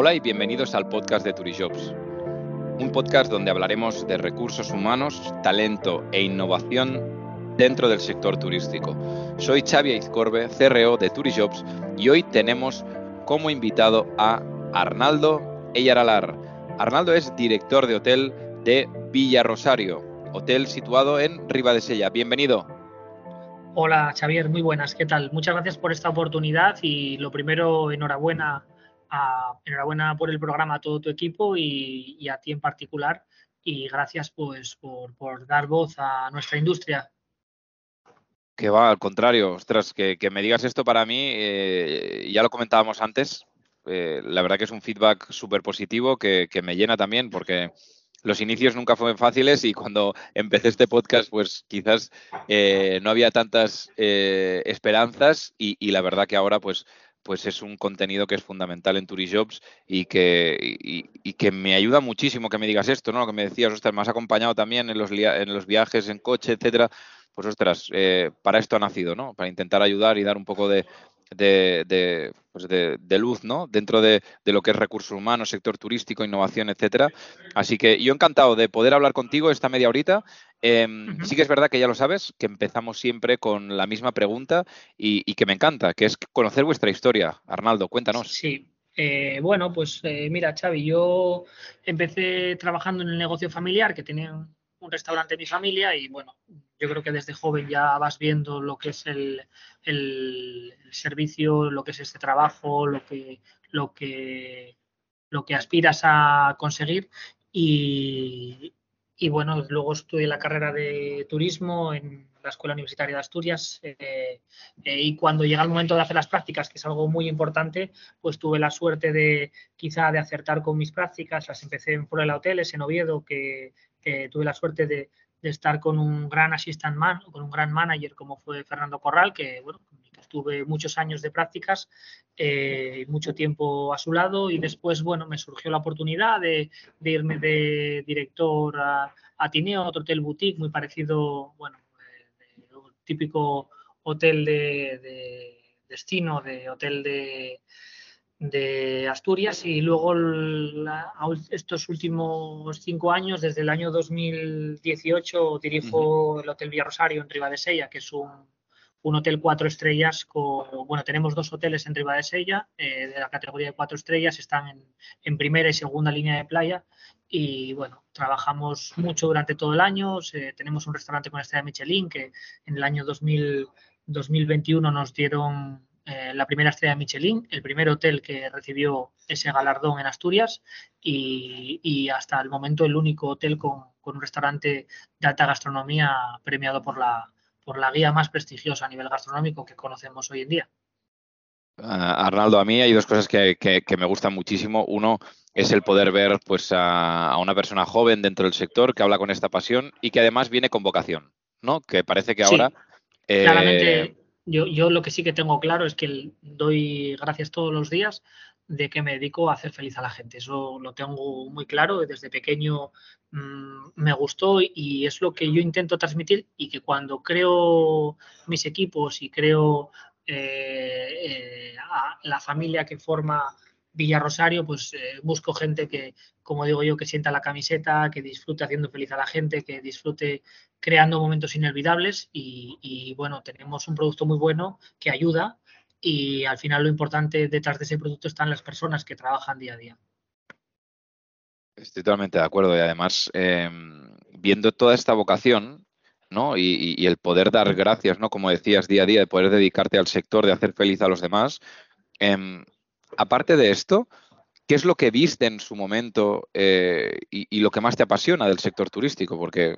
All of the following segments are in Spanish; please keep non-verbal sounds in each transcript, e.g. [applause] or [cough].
Hola y bienvenidos al podcast de Turijobs, un podcast donde hablaremos de recursos humanos, talento e innovación dentro del sector turístico. Soy Xavi Izcorbe, CRO de Turijobs y hoy tenemos como invitado a Arnaldo Eyaralar. Arnaldo es director de hotel de Villa Rosario, hotel situado en Ribadesella. Bienvenido. Hola Xavier, muy buenas, ¿qué tal? Muchas gracias por esta oportunidad y lo primero, enhorabuena enhorabuena por el programa a todo tu equipo y, a ti en particular. Y gracias pues por, dar voz a nuestra industria. Que va, al contrario, ostras, que, me digas esto para mí, eh, ya lo comentábamos antes, eh, la verdad que es un feedback súper positivo que, me llena también porque los inicios nunca fueron fáciles y cuando empecé este podcast, pues quizás eh, no había tantas esperanzas y, y, la verdad que ahora, pues pues es un contenido que es fundamental en Turijobs y que, y, que me ayuda muchísimo que me digas esto, ¿no? Lo que me decías, ostras, me has acompañado también en los, en los viajes en coche, etcétera. Pues ostras, eh, para esto ha nacido, ¿no? Para intentar ayudar y dar un poco de, de, pues de, luz ¿no? dentro de, lo que es recursos humanos, sector turístico, innovación, etcétera. Así que yo encantado de poder hablar contigo esta media horita. Em, sí que es verdad que ya lo sabes, que empezamos siempre con la misma pregunta y, que me encanta, que es conocer vuestra historia. Arnaldo, cuéntanos. Sí, eh, bueno, pues eh, mira, Xavi, yo empecé trabajando en el negocio familiar que tenía un restaurante de mi familia y bueno, yo creo que desde joven ya vas viendo lo que es el, servicio, lo que es este trabajo, lo que, lo que, lo que aspiras a conseguir. Y, y bueno, luego estudié la carrera de turismo en la Escuela Universitaria de Asturias eh, eh, y cuando llega el momento de hacer las prácticas, que es algo muy importante, pues tuve la suerte de quizá de acertar con mis prácticas, las empecé en Fuera Hoteles, en Oviedo, que, tuve la suerte de, estar con un gran assistant man, con un gran manager como fue Fernando Corral, que bueno, tuve muchos años de prácticas, eh, mucho tiempo a su lado y después, bueno, me surgió la oportunidad de, irme de director a, a, Tineo, otro hotel boutique muy parecido, bueno, típico hotel de, destino, de hotel de, de Asturias y luego estos últimos cinco años, desde el año 2018, dirijo el Hotel Rosario en Ribadesella, que es un, un hotel cuatro estrellas con, bueno, tenemos dos hoteles en Ribadesella eh, de la categoría de cuatro estrellas, están en, primera y segunda línea de playa y bueno, trabajamos mucho durante todo el año, tenemos un restaurante con estrella Michelin que en el año 2000, 2021 nos dieron eh, la primera estrella Michelin, el primer hotel que recibió ese galardón en Asturias y, y hasta el momento el único hotel con, con un restaurante de alta gastronomía premiado por la, por la guía más prestigiosa a nivel gastronómico que conocemos hoy en día. Arnaldo, a mí hay dos cosas que, me gustan muchísimo. Uno es el poder ver pues, a, una persona joven dentro del sector que habla con esta pasión y que además viene con vocación, ¿no? Que parece que ahora... Eh, claramente, yo, yo lo que sí que tengo claro es que doy gracias todos los días de que me dedico a hacer feliz a la gente. Eso lo tengo muy claro, desde pequeño mm, me gustó y es lo que yo intento transmitir y que cuando creo mis equipos y creo eh, eh, la familia que forma Villa Rosario, pues eh, busco gente que, como digo yo, que sienta la camiseta, que disfrute haciendo feliz a la gente, que disfrute creando momentos inolvidables y, y bueno, tenemos un producto muy bueno que ayuda y al final lo importante detrás de ese producto están las personas que trabajan día a día. Estoy totalmente de acuerdo y además em, viendo toda esta vocación ¿no? Y, el poder dar gracias, ¿no? como decías, día a día, de poder dedicarte al sector, de hacer feliz a los demás. Em, aparte de esto, ¿qué es lo que viste en su momento eh, y, lo que más te apasiona del sector turístico? Porque,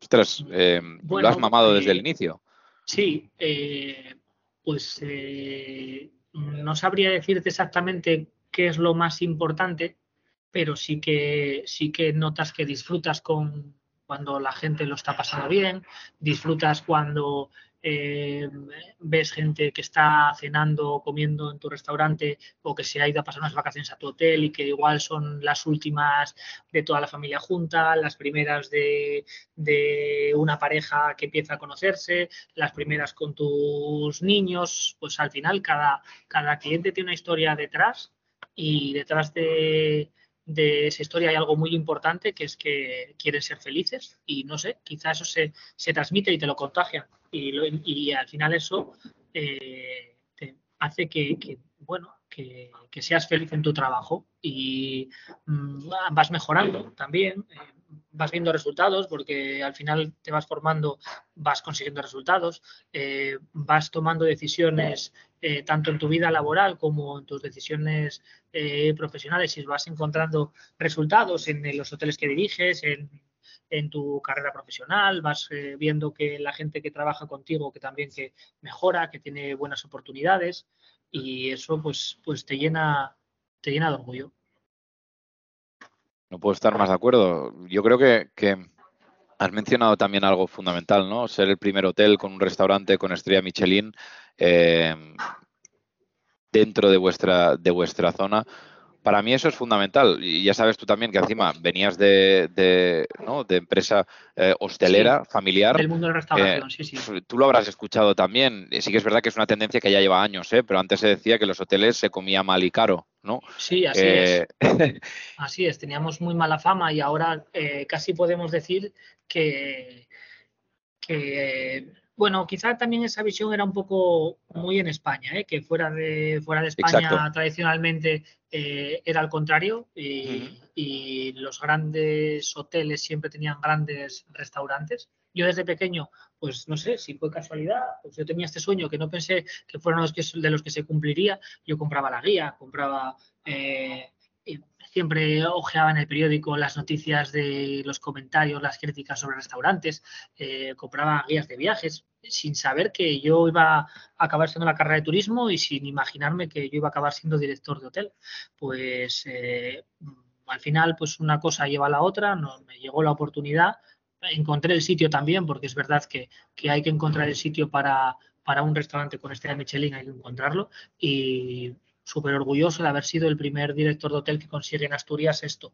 ostras, em, lo has mamado desde el eh, inicio. Sí, eh, pues eh, no sabría decirte exactamente qué es lo más importante, pero sí que sí que notas que disfrutas con cuando la gente lo está pasando bien, disfrutas cuando eh, ves gente que está cenando o comiendo en tu restaurante o que se ha ido a pasar unas vacaciones a tu hotel y que igual son las últimas de toda la familia junta, las primeras de, una pareja que empieza a conocerse, las primeras con tus niños, pues al final cada, cada cliente tiene una historia detrás y detrás de, esa historia hay algo muy importante que es que quieren ser felices y no sé, quizá eso se, transmite y te lo contagia y, al final eso eh, te hace que, bueno, que, seas feliz en tu trabajo y mm, vas mejorando también. Eh, vas viendo resultados porque al final te vas formando, vas consiguiendo resultados, eh, vas tomando decisiones eh, tanto en tu vida laboral como en tus decisiones eh, profesionales y vas encontrando resultados en, los hoteles que diriges, en, tu carrera profesional, vas viendo que la gente que trabaja contigo que también que mejora, que tiene buenas oportunidades y eso pues, pues te llena, te llena de orgullo. No puedo estar más de acuerdo. Yo creo que, has mencionado también algo fundamental, ¿no? Ser el primer hotel con un restaurante con estrella Michelin eh, dentro de vuestra, de vuestra zona para mí eso es fundamental. Y ya sabes tú también que encima venías de, de, ¿no? de empresa eh, hostelera, familiar. Del mundo de la restauración, sí, sí. Pues, tú lo habrás escuchado también. Sí que es verdad que es una tendencia que ya lleva años, ¿eh? pero antes se decía que los hoteles se comía mal y caro, ¿no? Sí, así es. Eh, [laughs] así es, teníamos muy mala fama y ahora eh, casi podemos decir que, que bueno, quizá también esa visión era un poco muy en España, ¿eh? que fuera de, fuera de España tradicionalmente eh, era al contrario y, los grandes hoteles siempre tenían grandes restaurantes. Yo desde pequeño, pues no sé si fue casualidad, pues yo tenía este sueño que no pensé que fueran los que, de los que se cumpliría. Yo compraba la guía, compraba eh, siempre ojeaba en el periódico las noticias de los comentarios, las críticas sobre restaurantes, eh, compraba guías de viajes, sin saber que yo iba a acabar siendo la carrera de turismo y sin imaginarme que yo iba a acabar siendo director de hotel. Pues eh, al final, pues una cosa lleva a la otra, no, me llegó la oportunidad, encontré el sitio también, porque es verdad que, que hay que encontrar el sitio para, para un restaurante con estrella Michelin, hay que encontrarlo. Y súper orgulloso de haber sido el primer director de hotel que consigue en Asturias esto.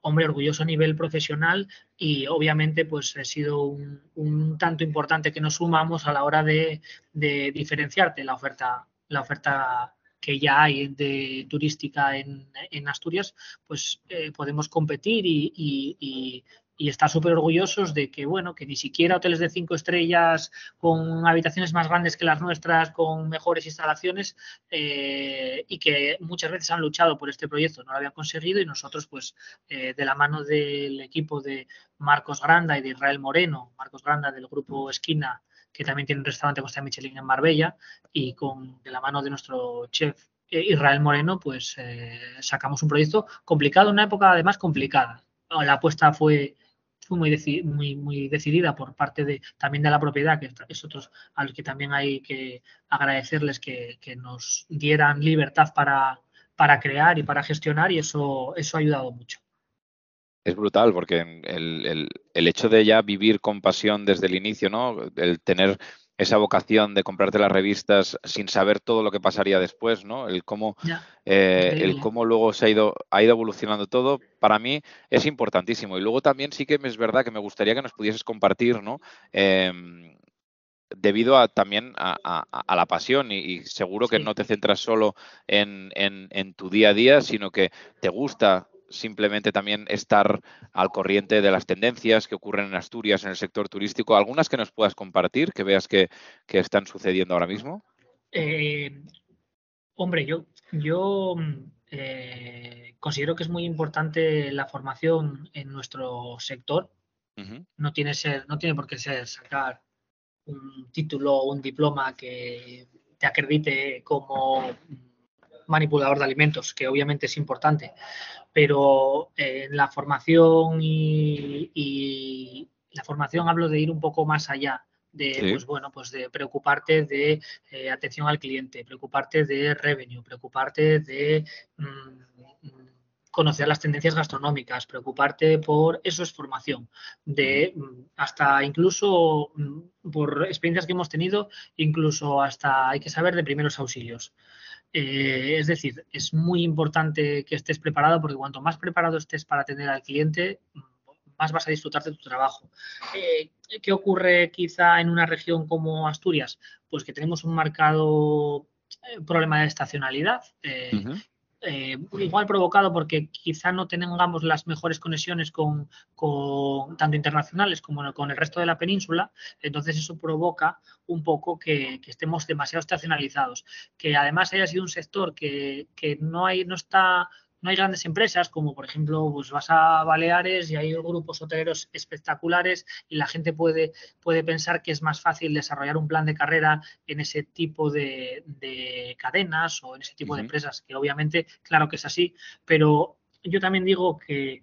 Hombre, orgulloso a nivel profesional y obviamente pues ha sido un, tanto importante que nos sumamos a la hora de, diferenciarte la oferta, la oferta que ya hay de turística en, Asturias, pues eh, podemos competir y estar súper orgullosos de que, bueno, que ni siquiera hoteles de cinco estrellas con habitaciones más grandes que las nuestras, con mejores instalaciones eh, y que muchas veces han luchado por este proyecto, no lo habían conseguido y nosotros, pues, eh, de la mano del equipo de Marcos Granda y de Israel Moreno, Marcos Granda del grupo Esquina, que también tiene un restaurante Costa Michelin en Marbella, y con de la mano de nuestro chef eh, Israel Moreno, pues sacamos un proyecto complicado, una época además complicada. La apuesta fue fue muy, muy, muy decidida por parte de también de la propiedad, que es otros a los que también hay que agradecerles que, nos dieran libertad para, para crear y para gestionar y eso, eso ha ayudado mucho. Es brutal porque el, el, el, hecho de ya vivir con pasión desde el inicio, ¿no? El tener esa vocación de comprarte las revistas sin saber todo lo que pasaría después, ¿no? El cómo, eh, el cómo luego se ha ido, ha ido evolucionando todo, para mí es importantísimo. Y luego también sí que es verdad que me gustaría que nos pudieses compartir, ¿no? Em, debido a también a, la pasión y, seguro que no te centras solo en, en, tu día a día, sino que te gusta simplemente también estar al corriente de las tendencias que ocurren en Asturias en el sector turístico. ¿Algunas que nos puedas compartir, que veas que, están sucediendo ahora mismo? Eh, hombre, yo, yo eh, considero que es muy importante la formación en nuestro sector. no, tiene ser, no tiene por qué ser sacar un título o un diploma que te acredite como manipulador de alimentos, que obviamente es importante, pero en la formación y, la formación hablo de ir un poco más allá de pues bueno pues de preocuparte de eh, atención al cliente preocuparte de revenue preocuparte de mm, conocer las tendencias gastronómicas preocuparte por eso es formación de mm, hasta incluso mm, por experiencias que hemos tenido incluso hasta hay que saber de primeros auxilios eh, es decir, es muy importante que estés preparado porque cuanto más preparado estés para atender al cliente, más vas a disfrutar de tu trabajo. Eh, ¿Qué ocurre quizá en una región como Asturias? Pues que tenemos un marcado eh, problema de estacionalidad. eh, igual provocado porque quizá no tengamos las mejores conexiones con, tanto internacionales como con el resto de la península, entonces eso provoca un poco que, estemos demasiado estacionalizados, que además haya sido un sector que, que no, hay, no está no hay grandes empresas como por ejemplo pues vas a Baleares y hay grupos hoteleros espectaculares y la gente puede, puede pensar que es más fácil desarrollar un plan de carrera en ese tipo de, cadenas o en ese tipo de empresas, que obviamente claro que es así, pero yo también digo que,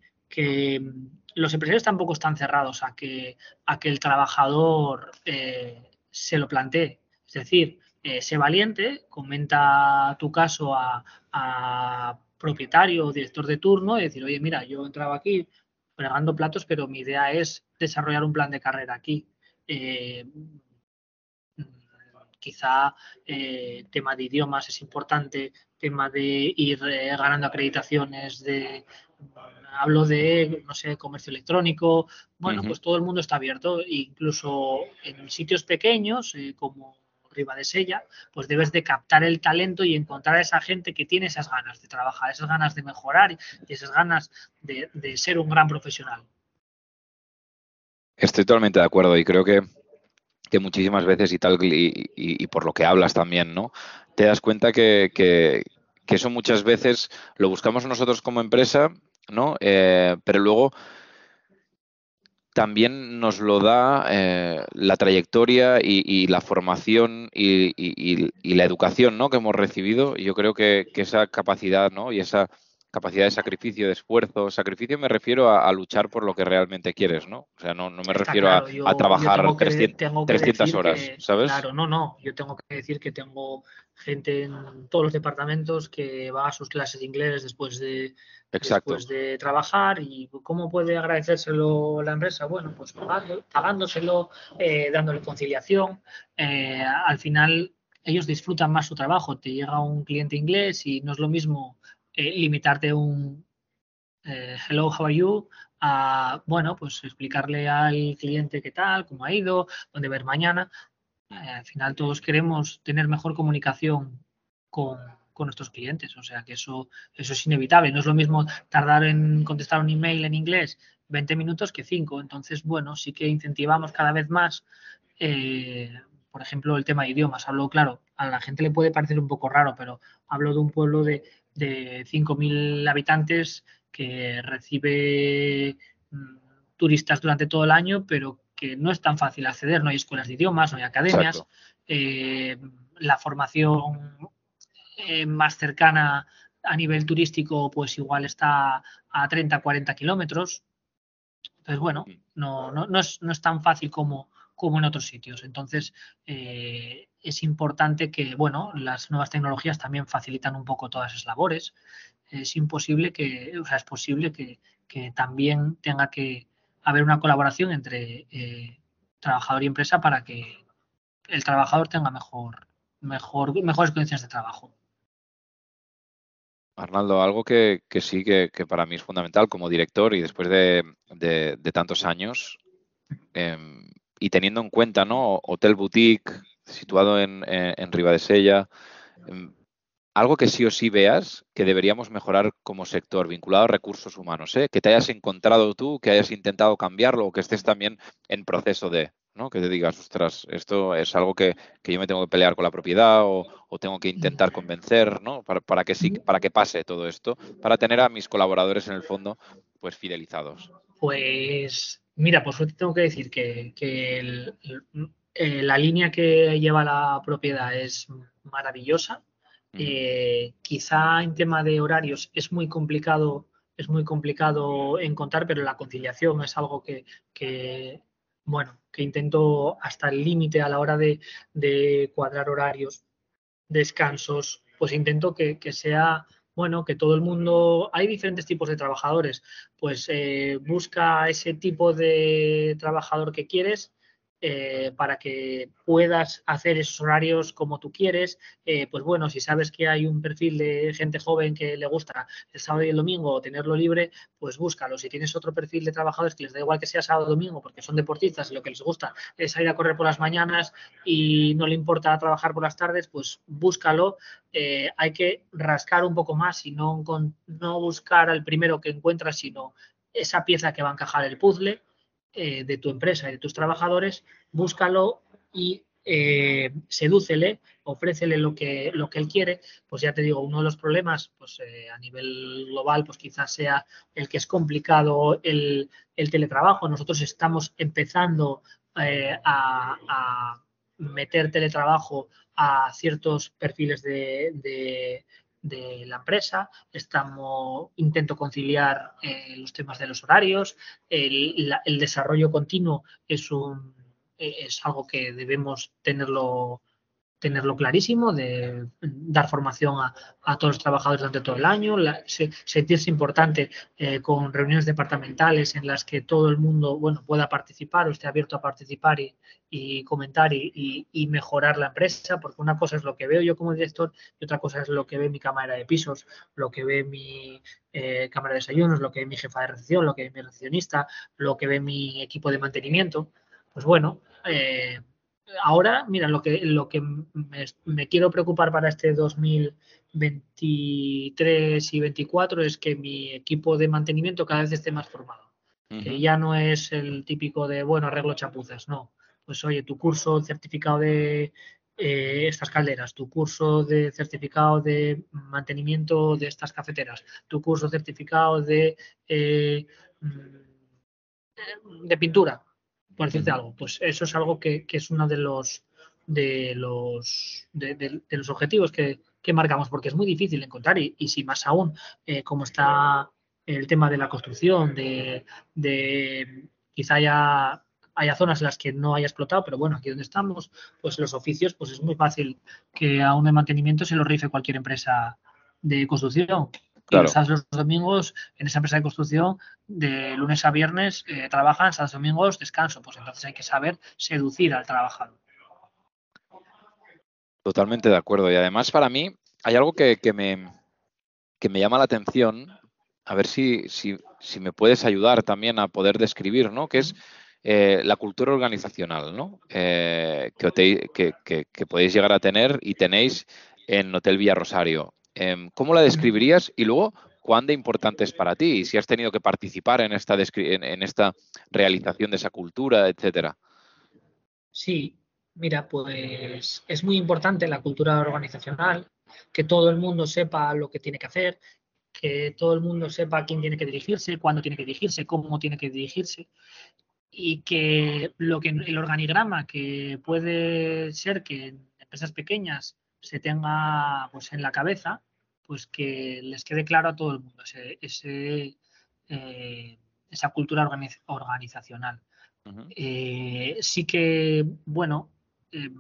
los empresarios tampoco están cerrados a que, a que el trabajador eh, se lo plantee. Es decir, eh, sé valiente, comenta tu caso a, a propietario o director de turno y decir, oye, mira, yo entraba aquí fregando platos, pero mi idea es desarrollar un plan de carrera aquí. Eh, quizá eh, tema de idiomas es importante, tema de ir eh, ganando acreditaciones, de hablo de, no sé, comercio electrónico. Bueno, pues todo el mundo está abierto, incluso en sitios pequeños como de Sella, pues debes de captar el talento y encontrar a esa gente que tiene esas ganas de trabajar, esas ganas de mejorar y esas ganas de, ser un gran profesional. Estoy totalmente de acuerdo y creo que, que muchísimas veces y tal, y, por lo que hablas también, ¿no? Te das cuenta que, que, eso muchas veces lo buscamos nosotros como empresa, ¿no? Eh, pero luego también nos lo da eh, la trayectoria y, la formación y, la educación ¿no? que hemos recibido. Yo creo que, esa capacidad ¿no? y esa capacidad de sacrificio, de esfuerzo, sacrificio me refiero a, luchar por lo que realmente quieres, ¿no? O sea, no, me refiero a, trabajar 300, horas, ¿sabes? Claro, no, no. Yo tengo que decir que tengo gente en todos los departamentos que va a sus clases de inglés después de, después de trabajar y cómo puede agradecérselo la empresa bueno pues pagándoselo eh, dándole conciliación eh, al final ellos disfrutan más su trabajo te llega un cliente inglés y no es lo mismo eh, limitarte un hello how are you a bueno pues explicarle al cliente qué tal cómo ha ido dónde ver mañana al final todos queremos tener mejor comunicación con con nuestros clientes. O sea que eso, eso es inevitable. No es lo mismo tardar en contestar un email en inglés 20 minutos que 5. Entonces, bueno, sí que incentivamos cada vez más, eh, por ejemplo, el tema de idiomas. Hablo, claro, a la gente le puede parecer un poco raro, pero hablo de un pueblo de, de 5.000 habitantes que recibe mm, turistas durante todo el año, pero que no es tan fácil acceder, no hay escuelas de idiomas, no hay academias, eh, la formación eh, más cercana a nivel turístico, pues igual está a 30, 40 kilómetros. Entonces, bueno, no, no, no, es, no es tan fácil como, como en otros sitios. Entonces, eh, es importante que, bueno, las nuevas tecnologías también facilitan un poco todas esas labores. Es imposible que, o sea, es posible que, que también tenga que haber una colaboración entre eh, trabajador y empresa para que el trabajador tenga mejor, mejor, mejores condiciones de trabajo. Arnaldo, algo que, sí que, para mí es fundamental como director y después de, tantos años em, y teniendo en cuenta, ¿no? Hotel Boutique situado en, en, de Sella, em, algo que sí o sí veas que deberíamos mejorar como sector vinculado a recursos humanos, ¿eh? que te hayas encontrado tú, que hayas intentado cambiarlo o que estés también en proceso de. ¿no? Que te digas, ostras, esto es algo que, yo me tengo que pelear con la propiedad o, tengo que intentar convencer, ¿no? Para, que sí, para que pase todo esto, para tener a mis colaboradores en el fondo, pues fidelizados. Pues, mira, por suerte tengo que decir que, eh, la línea que lleva la propiedad es maravillosa. Eh, quizá en tema de horarios es muy complicado es muy complicado encontrar, pero la conciliación es algo que, que bueno, que intento hasta el límite a la hora de, cuadrar horarios, descansos, pues intento que, sea, bueno, que todo el mundo, hay diferentes tipos de trabajadores, pues eh, busca ese tipo de trabajador que quieres eh, para que puedas hacer esos horarios como tú quieres. Eh, pues bueno, si sabes que hay un perfil de gente joven que le gusta el sábado y el domingo tenerlo libre, pues búscalo. Si tienes otro perfil de trabajadores que les da igual que sea sábado o domingo porque son deportistas y lo que les gusta es salir a correr por las mañanas y no le importa trabajar por las tardes, pues búscalo. Eh, hay que rascar un poco más y no, no buscar al primero que encuentras, sino esa pieza que va a encajar el puzzle eh, de tu empresa y de tus trabajadores, búscalo y eh, sedúcele, ofrécele lo que, lo que él quiere, pues ya te digo, uno de los problemas pues, eh, a nivel global pues quizás sea el que es complicado el, teletrabajo. Nosotros estamos empezando a, meter teletrabajo a ciertos perfiles de la empresa, estamos, intento conciliar eh, los temas de los horarios, el, el desarrollo continuo es, un, es algo que debemos tenerlo tenerlo clarísimo, de dar formación a, todos los trabajadores durante todo el año, sentirse importante eh, con reuniones departamentales en las que todo el mundo bueno, pueda participar o esté abierto a participar y, comentar y, mejorar la empresa, porque una cosa es lo que veo yo como director y otra cosa es lo que ve mi cámara de pisos, lo que ve mi eh, cámara de desayunos, lo que ve mi jefa de recepción, lo que ve mi recepcionista, lo que ve mi equipo de mantenimiento. Pues bueno, eh, ahora, mira, lo que, lo que me, quiero preocupar para este 2023 y 2024 es que mi equipo de mantenimiento cada vez esté más formado. Que ya no es el típico de, bueno, arreglo chapuzas, no. Pues oye, tu curso certificado de eh, estas calderas, tu curso de certificado de mantenimiento de estas cafeteras, tu curso certificado de, eh, mm, de pintura, por decirte algo. Pues eso es algo que, es uno de los de los de, los objetivos que, marcamos, porque es muy difícil encontrar y, y si más aún, eh, como está el tema de la construcción, de, de quizá haya, haya zonas en las que no haya explotado, pero bueno, aquí donde estamos, pues los oficios, pues es muy fácil que a un de mantenimiento se lo rife cualquier empresa de construcción. Claro. Y los domingos en esa empresa de construcción, de lunes a viernes, eh, trabajan, sábados domingos descanso. Pues entonces hay que saber seducir al trabajador. Totalmente de acuerdo. Y además para mí hay algo que, me, que me llama la atención, a ver si, si, si, me puedes ayudar también a poder describir, ¿no? Que es eh, la cultura organizacional, ¿no? Eh, que, que, podéis llegar a tener y tenéis en Hotel Villa Rosario. Em, ¿Cómo la describirías? Y luego, ¿cuán importante es para ti? Y si has tenido que participar en esta, en, esta realización de esa cultura, etcétera. Sí, mira, pues es muy importante la cultura organizacional, que todo el mundo sepa lo que tiene que hacer, que todo el mundo sepa quién tiene que dirigirse, cuándo tiene que dirigirse, cómo tiene que dirigirse y que lo que el organigrama que puede ser que en empresas pequeñas se tenga pues en la cabeza, pues que les quede claro a todo el mundo ese, eh, esa cultura organizacional. Eh, sí que, bueno, eh,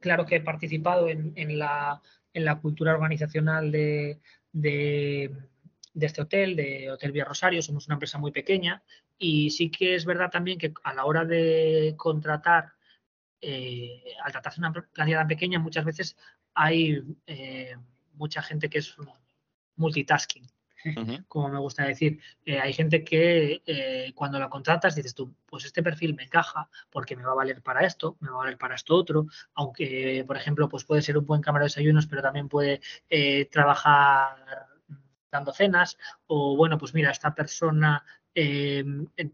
claro que he participado en, la, en la, cultura organizacional de, de, este hotel, de Hotel Vía Rosario. Somos una empresa muy pequeña y sí que es verdad también que a la hora de contratar eh, al tratarse una cantidad tan pequeña, muchas veces hay eh, mucha gente que es multitasking, como me gusta decir. Eh, hay gente que cuando la contratas dices tú, pues este perfil me encaja porque me va a valer para esto, me va a valer para esto otro, aunque, por ejemplo, pues puede ser un buen cámara de desayunos, pero también puede trabajar dando cenas, o bueno, pues mira, esta persona eh,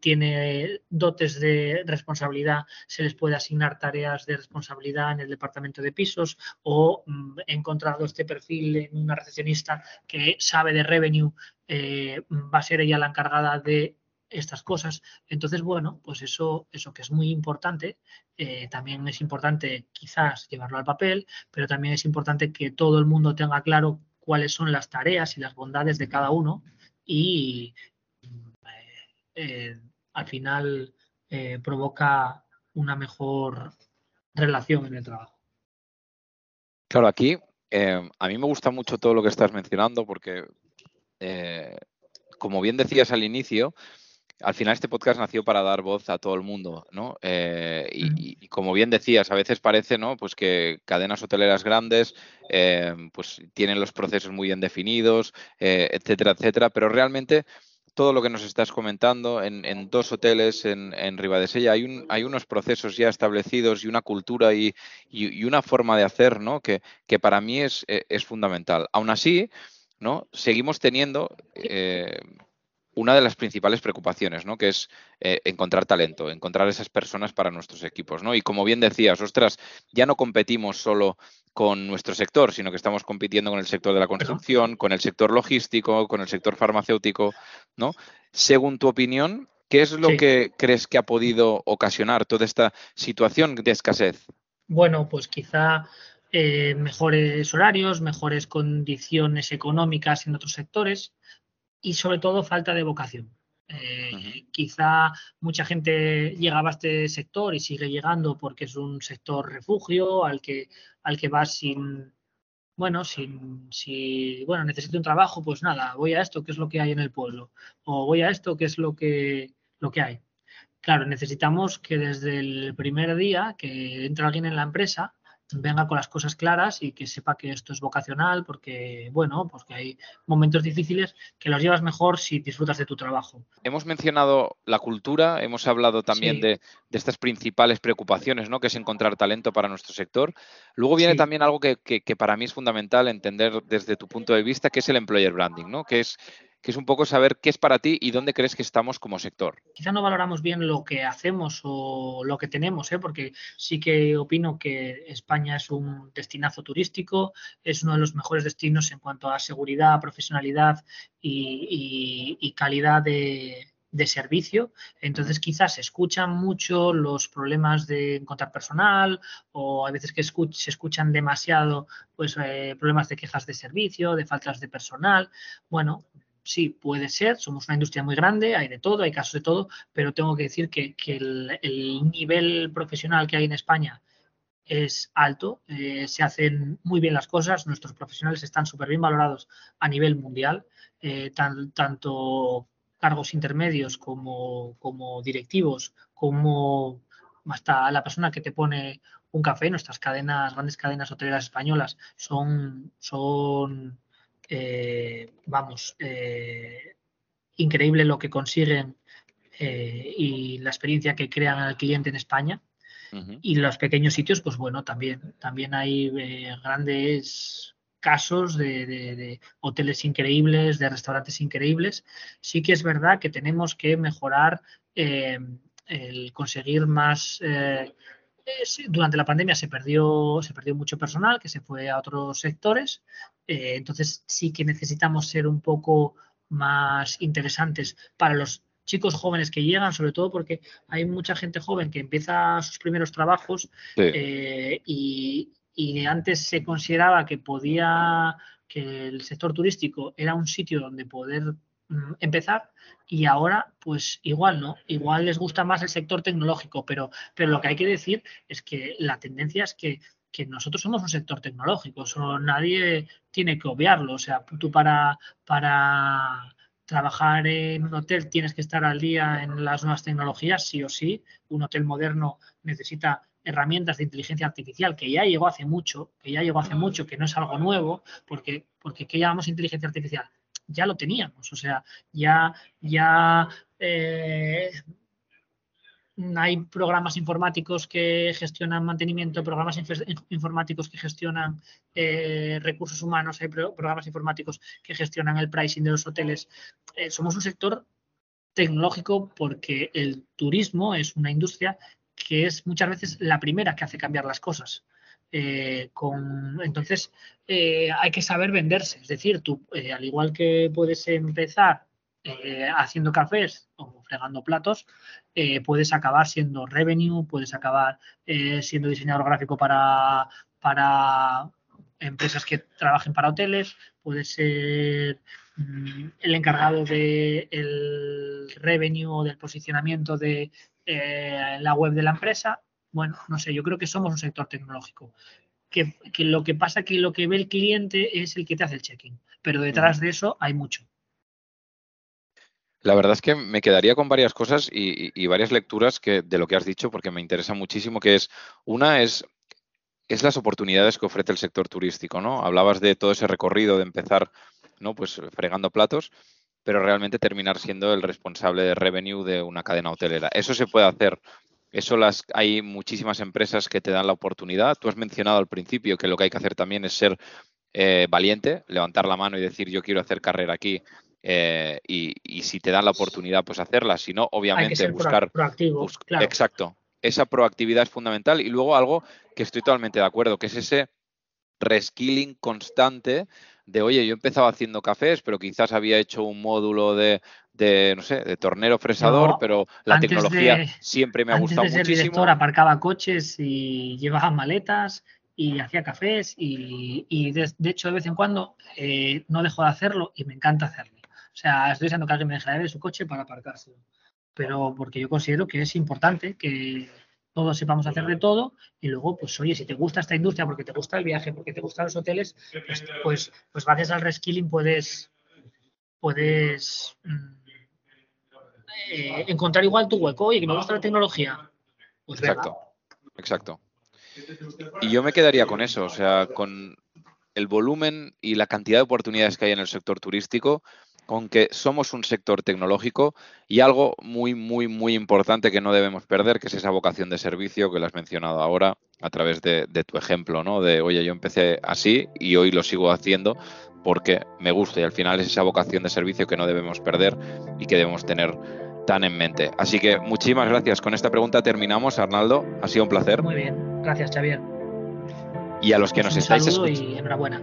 tiene dotes de responsabilidad, se les puede asignar tareas de responsabilidad en el departamento de pisos o mm, he encontrado este perfil en una recepcionista que sabe de revenue, eh, va a ser ella la encargada de estas cosas. Entonces, bueno, pues eso, eso que es muy importante, eh, también es importante quizás llevarlo al papel, pero también es importante que todo el mundo tenga claro cuáles son las tareas y las bondades de cada uno y, eh, al final eh, provoca una mejor relación en el trabajo. Claro, aquí eh, a mí me gusta mucho todo lo que estás mencionando porque, como bien decías al inicio, al final este podcast nació para dar voz a todo el mundo, ¿no? Eh, y, como bien decías, a veces parece, ¿no? Pues que cadenas hoteleras grandes, eh, pues tienen los procesos muy bien definidos, eh, etcétera, etcétera, pero realmente todo lo que nos estás comentando en, dos hoteles en, en Ribadesella hay, un, hay unos procesos ya establecidos y una cultura y, una forma de hacer, ¿no? Que, que para mí es, es fundamental. Aún así, ¿no? Seguimos teniendo una de las principales preocupaciones, ¿no? Que es eh, encontrar talento, encontrar esas personas para nuestros equipos, ¿no? Y como bien decías, ostras, ya no competimos solo con nuestro sector, sino que estamos compitiendo con el sector de la construcción, con el sector logístico, con el sector farmacéutico, ¿no? Según tu opinión, ¿qué es lo que crees que ha podido ocasionar toda esta situación de escasez? Bueno, pues quizá eh, mejores horarios, mejores condiciones económicas en otros sectores, y sobre todo falta de vocación. Eh, quizá mucha gente llegaba a este sector y sigue llegando porque es un sector refugio al que, al que vas sin, bueno, sin, si, bueno, necesito un trabajo, pues nada, voy a esto, que es lo que hay en el pueblo, o voy a esto, que es lo que, lo que hay. Claro, necesitamos que desde el primer día que entra alguien en la empresa, venga con las cosas claras y que sepa que esto es vocacional, porque, bueno, pues que hay momentos difíciles que los llevas mejor si disfrutas de tu trabajo. Hemos mencionado la cultura, hemos hablado también de, estas principales preocupaciones, ¿no? Que es encontrar talento para nuestro sector. Luego viene también algo que, que, para mí es fundamental entender desde tu punto de vista, que es el employer branding, ¿no? Que es que es un poco saber qué es para ti y dónde crees que estamos como sector. Quizá no valoramos bien lo que hacemos o lo que tenemos, ¿eh? porque sí que opino que España es un destinazo turístico, es uno de los mejores destinos en cuanto a seguridad, profesionalidad y, calidad de, servicio. Entonces, quizás se escuchan mucho los problemas de encontrar personal o a veces que se escuchan demasiado pues, eh, problemas de quejas de servicio, de faltas de personal. Bueno, sí, puede ser, somos una industria muy grande, hay de todo, hay casos de todo, pero tengo que decir que, el, nivel profesional que hay en España es alto, eh, se hacen muy bien las cosas, nuestros profesionales están súper bien valorados a nivel mundial, eh, tanto cargos intermedios como, como directivos, como hasta la persona que te pone un café, nuestras cadenas, grandes cadenas hoteleras españolas son, son eh, vamos, eh, increíble lo que consiguen eh, y la experiencia que crean al cliente en España. Y los pequeños sitios, pues bueno, también, también hay grandes casos de, hoteles increíbles, de restaurantes increíbles. Sí que es verdad que tenemos que mejorar el conseguir más durante la pandemia se perdió, se perdió mucho personal que se fue a otros sectores. Eh, entonces sí que necesitamos ser un poco más interesantes para los chicos jóvenes que llegan, sobre todo porque hay mucha gente joven que empieza sus primeros trabajos eh, y, y antes se consideraba que podía que el sector turístico era un sitio donde poder empezar y ahora pues igual no, igual les gusta más el sector tecnológico, pero, pero lo que hay que decir es que la tendencia es que, nosotros somos un sector tecnológico, eso nadie tiene que obviarlo, o sea, tú para, para trabajar en un hotel tienes que estar al día en las nuevas tecnologías, sí o sí, un hotel moderno necesita herramientas de inteligencia artificial que ya llegó hace mucho, que ya llegó hace mucho, que no es algo nuevo, porque, porque ¿qué llamamos inteligencia artificial? Ya lo teníamos, o sea, ya, ya eh, hay programas informáticos que gestionan mantenimiento, programas informáticos que gestionan eh, recursos humanos, hay programas informáticos que gestionan el pricing de los hoteles. Eh, somos un sector tecnológico porque el turismo es una industria que es muchas veces la primera que hace cambiar las cosas. Eh, entonces, eh, hay que saber venderse. Es decir, tú, eh, al igual que puedes empezar haciendo cafés o fregando platos, puedes acabar siendo revenue, puedes acabar siendo diseñador gráfico para, para empresas que trabajen para hoteles, puedes ser mm, el encargado del revenue o del posicionamiento de la web de la empresa bueno, no sé, yo creo que somos un sector tecnológico. Que, lo que pasa que lo que ve el cliente es el que te hace el check-in, pero detrás de eso hay mucho. La verdad es que me quedaría con varias cosas y, varias lecturas que, de lo que has dicho, porque me interesa muchísimo, que es, una es, es las oportunidades que ofrece el sector turístico, ¿no? Hablabas de todo ese recorrido de empezar, ¿no? Pues fregando platos, pero realmente terminar siendo el responsable de revenue de una cadena hotelera. Eso se puede hacer. Eso las, hay muchísimas empresas que te dan la oportunidad. Tú has mencionado al principio que lo que hay que hacer también es ser eh, valiente, levantar la mano y decir yo quiero hacer carrera aquí eh, y, si te dan la oportunidad, pues hacerla. Si no, obviamente buscar. Proactivo, Exacto. Esa proactividad es fundamental. Y luego algo que estoy totalmente de acuerdo, que es ese reskilling constante de, oye, yo empezaba haciendo cafés, pero quizás había hecho un módulo de, no sé, de tornero fresador, pero la tecnología siempre me ha gustado de ser muchísimo. director aparcaba coches y llevaba maletas y hacía cafés y, de, hecho de vez en cuando eh, no dejo de hacerlo y me encanta hacerlo. O sea, estoy deseando que alguien me deje de su coche para aparcárselo. Pero porque yo considero que es importante que todos sepamos hacer de todo y luego, pues oye, si te gusta esta industria, porque te gusta el viaje, porque te gustan los hoteles, pues, pues, pues gracias al reskilling puedes, puedes mm, eh, encontrar igual tu hueco. y que me gusta la tecnología. Pues exacto, exacto. Y yo me quedaría con eso, o sea, con el volumen y la cantidad de oportunidades que hay en el sector turístico, con que somos un sector tecnológico y algo muy, muy, muy importante que no debemos perder, que es esa vocación de servicio que lo has mencionado ahora a través de, tu ejemplo, ¿no? De, oye, yo empecé así y hoy lo sigo haciendo porque me gusta y al final es esa vocación de servicio que no debemos perder y que debemos tener tan en mente. Así que muchísimas gracias. Con esta pregunta terminamos, Arnaldo. Ha sido un placer. Muy bien. Gracias, Xavier. Y a los que nos estáis escuchando. y enhorabuena.